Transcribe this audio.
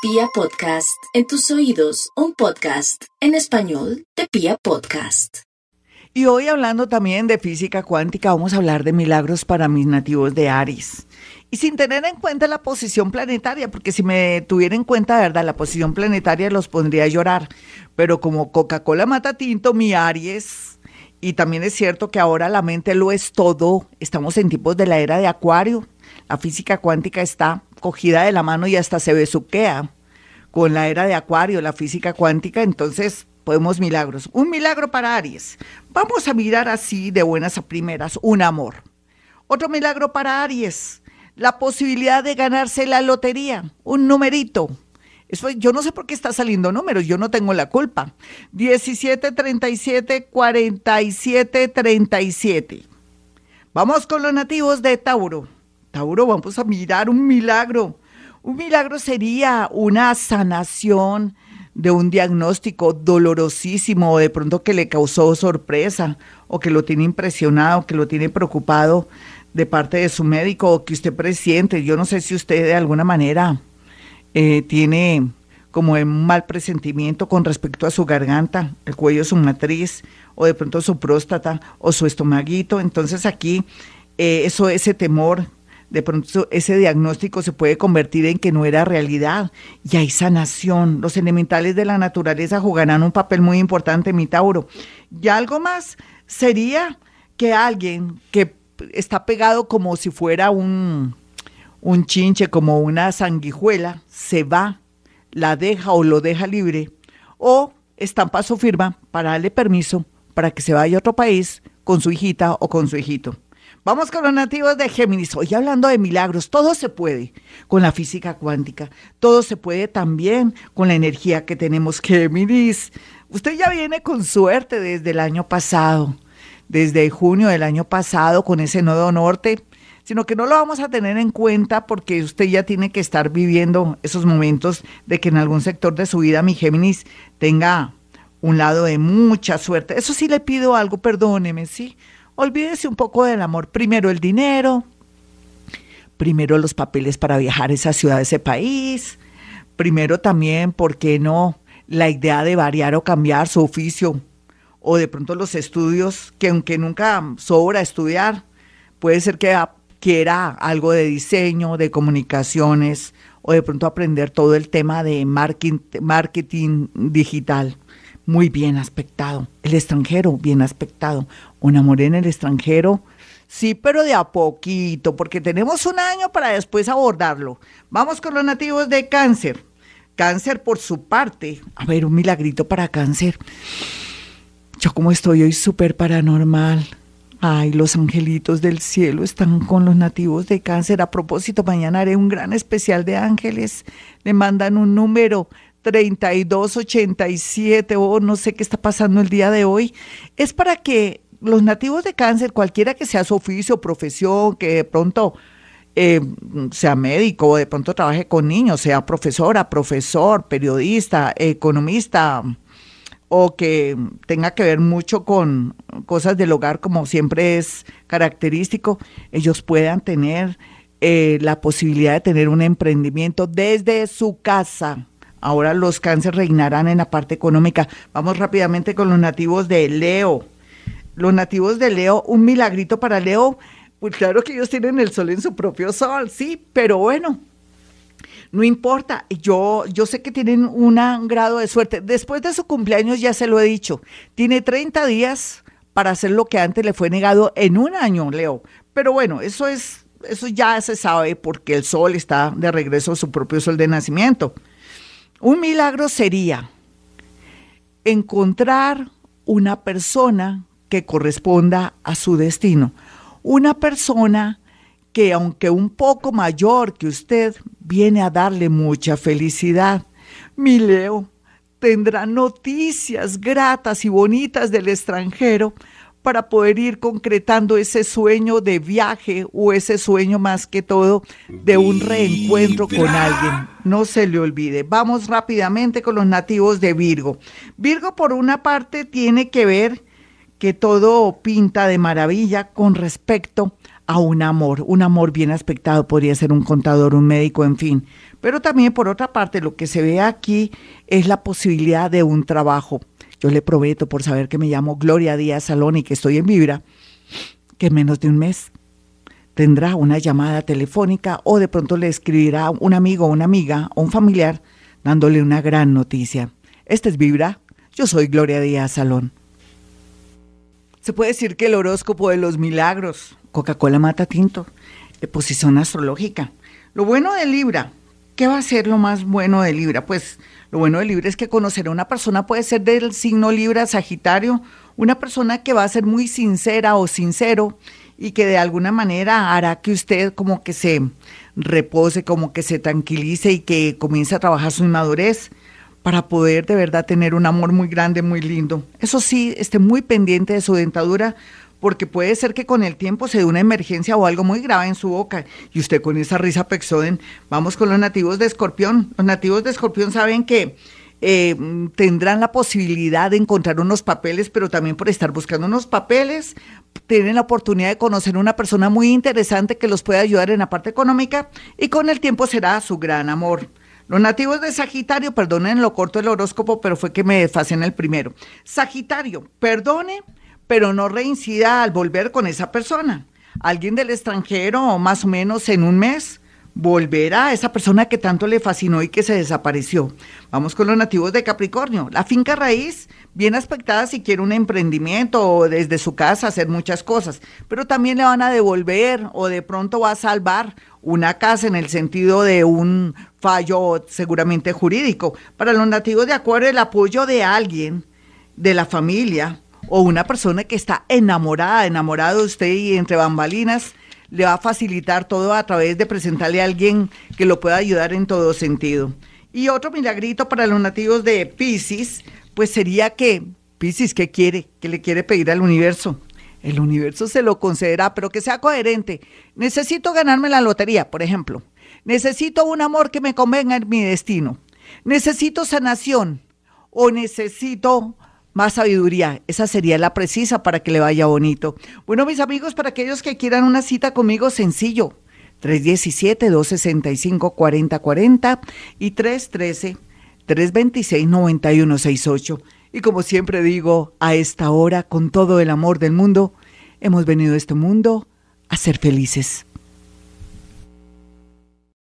Pia Podcast, en tus oídos, un podcast en español de Pia Podcast. Y hoy hablando también de física cuántica, vamos a hablar de milagros para mis nativos de Aries. Y sin tener en cuenta la posición planetaria, porque si me tuviera en cuenta, verdad, la posición planetaria los pondría a llorar. Pero como Coca-Cola mata tinto, mi Aries, y también es cierto que ahora la mente lo es todo, estamos en tiempos de la era de Acuario, la física cuántica está cogida de la mano y hasta se besuquea con la era de Acuario, la física cuántica, entonces podemos milagros. Un milagro para Aries. Vamos a mirar así de buenas a primeras, un amor. Otro milagro para Aries, la posibilidad de ganarse la lotería, un numerito. Eso, yo no sé por qué está saliendo números, yo no tengo la culpa. 17, 37, 47, 37. Vamos con los nativos de Tauro. Tauro, vamos a mirar un milagro. Un milagro sería una sanación de un diagnóstico dolorosísimo o de pronto que le causó sorpresa o que lo tiene impresionado, que lo tiene preocupado de parte de su médico o que usted presiente. Yo no sé si usted de alguna manera eh, tiene como un mal presentimiento con respecto a su garganta, el cuello su matriz, o de pronto su próstata o su estomaguito. Entonces aquí eh, eso, ese temor de pronto ese diagnóstico se puede convertir en que no era realidad y hay sanación. Los elementales de la naturaleza jugarán un papel muy importante, mi Tauro. Y algo más sería que alguien que está pegado como si fuera un, un chinche, como una sanguijuela, se va, la deja o lo deja libre, o estampa su firma para darle permiso para que se vaya a otro país con su hijita o con su hijito. Vamos con los nativos de Géminis. Hoy hablando de milagros, todo se puede con la física cuántica, todo se puede también con la energía que tenemos Géminis. Usted ya viene con suerte desde el año pasado, desde junio del año pasado con ese nodo norte, sino que no lo vamos a tener en cuenta porque usted ya tiene que estar viviendo esos momentos de que en algún sector de su vida mi Géminis tenga un lado de mucha suerte. Eso sí le pido algo, perdóneme, ¿sí? Olvídese un poco del amor. Primero el dinero, primero los papeles para viajar a esa ciudad, a ese país. Primero también, ¿por qué no? La idea de variar o cambiar su oficio o de pronto los estudios, que aunque nunca sobra estudiar, puede ser que quiera algo de diseño, de comunicaciones o de pronto aprender todo el tema de marketing, marketing digital muy bien aspectado. El extranjero, bien aspectado. Un amor en el extranjero, sí, pero de a poquito, porque tenemos un año para después abordarlo. Vamos con los nativos de cáncer. Cáncer por su parte. A ver, un milagrito para cáncer. Yo como estoy hoy súper paranormal. Ay, los angelitos del cielo están con los nativos de cáncer. A propósito, mañana haré un gran especial de ángeles. Le mandan un número 3287 o no sé qué está pasando el día de hoy, es para que los nativos de cáncer, cualquiera que sea su oficio, profesión, que de pronto eh, sea médico o de pronto trabaje con niños, sea profesora, profesor, periodista, economista, o que tenga que ver mucho con cosas del hogar, como siempre es característico, ellos puedan tener eh, la posibilidad de tener un emprendimiento desde su casa Ahora los cánceres reinarán en la parte económica. Vamos rápidamente con los nativos de Leo. Los nativos de Leo, un milagrito para Leo. Pues claro que ellos tienen el sol en su propio sol, sí, pero bueno, no importa, yo, yo sé que tienen un grado de suerte. Después de su cumpleaños, ya se lo he dicho, tiene 30 días para hacer lo que antes le fue negado en un año, Leo. Pero bueno, eso es, eso ya se sabe porque el sol está de regreso a su propio sol de nacimiento. Un milagro sería encontrar una persona que corresponda a su destino. Una persona que aunque un poco mayor que usted, viene a darle mucha felicidad. Mi Leo tendrá noticias gratas y bonitas del extranjero para poder ir concretando ese sueño de viaje o ese sueño más que todo de un reencuentro con alguien. No se le olvide. Vamos rápidamente con los nativos de Virgo. Virgo por una parte tiene que ver que todo pinta de maravilla con respecto a un amor, un amor bien aspectado, podría ser un contador, un médico, en fin. Pero también, por otra parte, lo que se ve aquí es la posibilidad de un trabajo. Yo le prometo, por saber que me llamo Gloria Díaz Salón y que estoy en Vibra, que en menos de un mes tendrá una llamada telefónica o de pronto le escribirá un amigo, una amiga o un familiar dándole una gran noticia. Este es Vibra. Yo soy Gloria Díaz Salón. Se puede decir que el horóscopo de los milagros, Coca-Cola mata tinto, de posición astrológica. Lo bueno de Libra, ¿qué va a ser lo más bueno de Libra? Pues lo bueno de Libra es que conocer a una persona puede ser del signo Libra, Sagitario, una persona que va a ser muy sincera o sincero y que de alguna manera hará que usted como que se repose, como que se tranquilice y que comience a trabajar su inmadurez para poder de verdad tener un amor muy grande, muy lindo. Eso sí, esté muy pendiente de su dentadura porque puede ser que con el tiempo se dé una emergencia o algo muy grave en su boca y usted con esa risa pexoden. Vamos con los nativos de Escorpión. Los nativos de Escorpión saben que eh, tendrán la posibilidad de encontrar unos papeles, pero también por estar buscando unos papeles, tienen la oportunidad de conocer una persona muy interesante que los puede ayudar en la parte económica y con el tiempo será su gran amor. Los nativos de Sagitario, perdonen lo corto del horóscopo, pero fue que me desfasé en el primero. Sagitario, perdone, pero no reincida al volver con esa persona. Alguien del extranjero, más o menos en un mes, volverá a esa persona que tanto le fascinó y que se desapareció. Vamos con los nativos de Capricornio. La finca raíz, bien aspectada si quiere un emprendimiento o desde su casa hacer muchas cosas, pero también le van a devolver o de pronto va a salvar una casa en el sentido de un fallo seguramente jurídico. Para los nativos de Acuario, el apoyo de alguien, de la familia o una persona que está enamorada, enamorada de usted y entre bambalinas, le va a facilitar todo a través de presentarle a alguien que lo pueda ayudar en todo sentido. Y otro milagrito para los nativos de Pisces, pues sería que Pisces, ¿qué quiere? ¿Qué le quiere pedir al universo? El universo se lo concederá, pero que sea coherente. Necesito ganarme la lotería, por ejemplo. Necesito un amor que me convenga en mi destino. Necesito sanación o necesito más sabiduría. Esa sería la precisa para que le vaya bonito. Bueno, mis amigos, para aquellos que quieran una cita conmigo, sencillo. 317-265-4040 y 313-326-9168. Y como siempre digo, a esta hora, con todo el amor del mundo, hemos venido a este mundo a ser felices.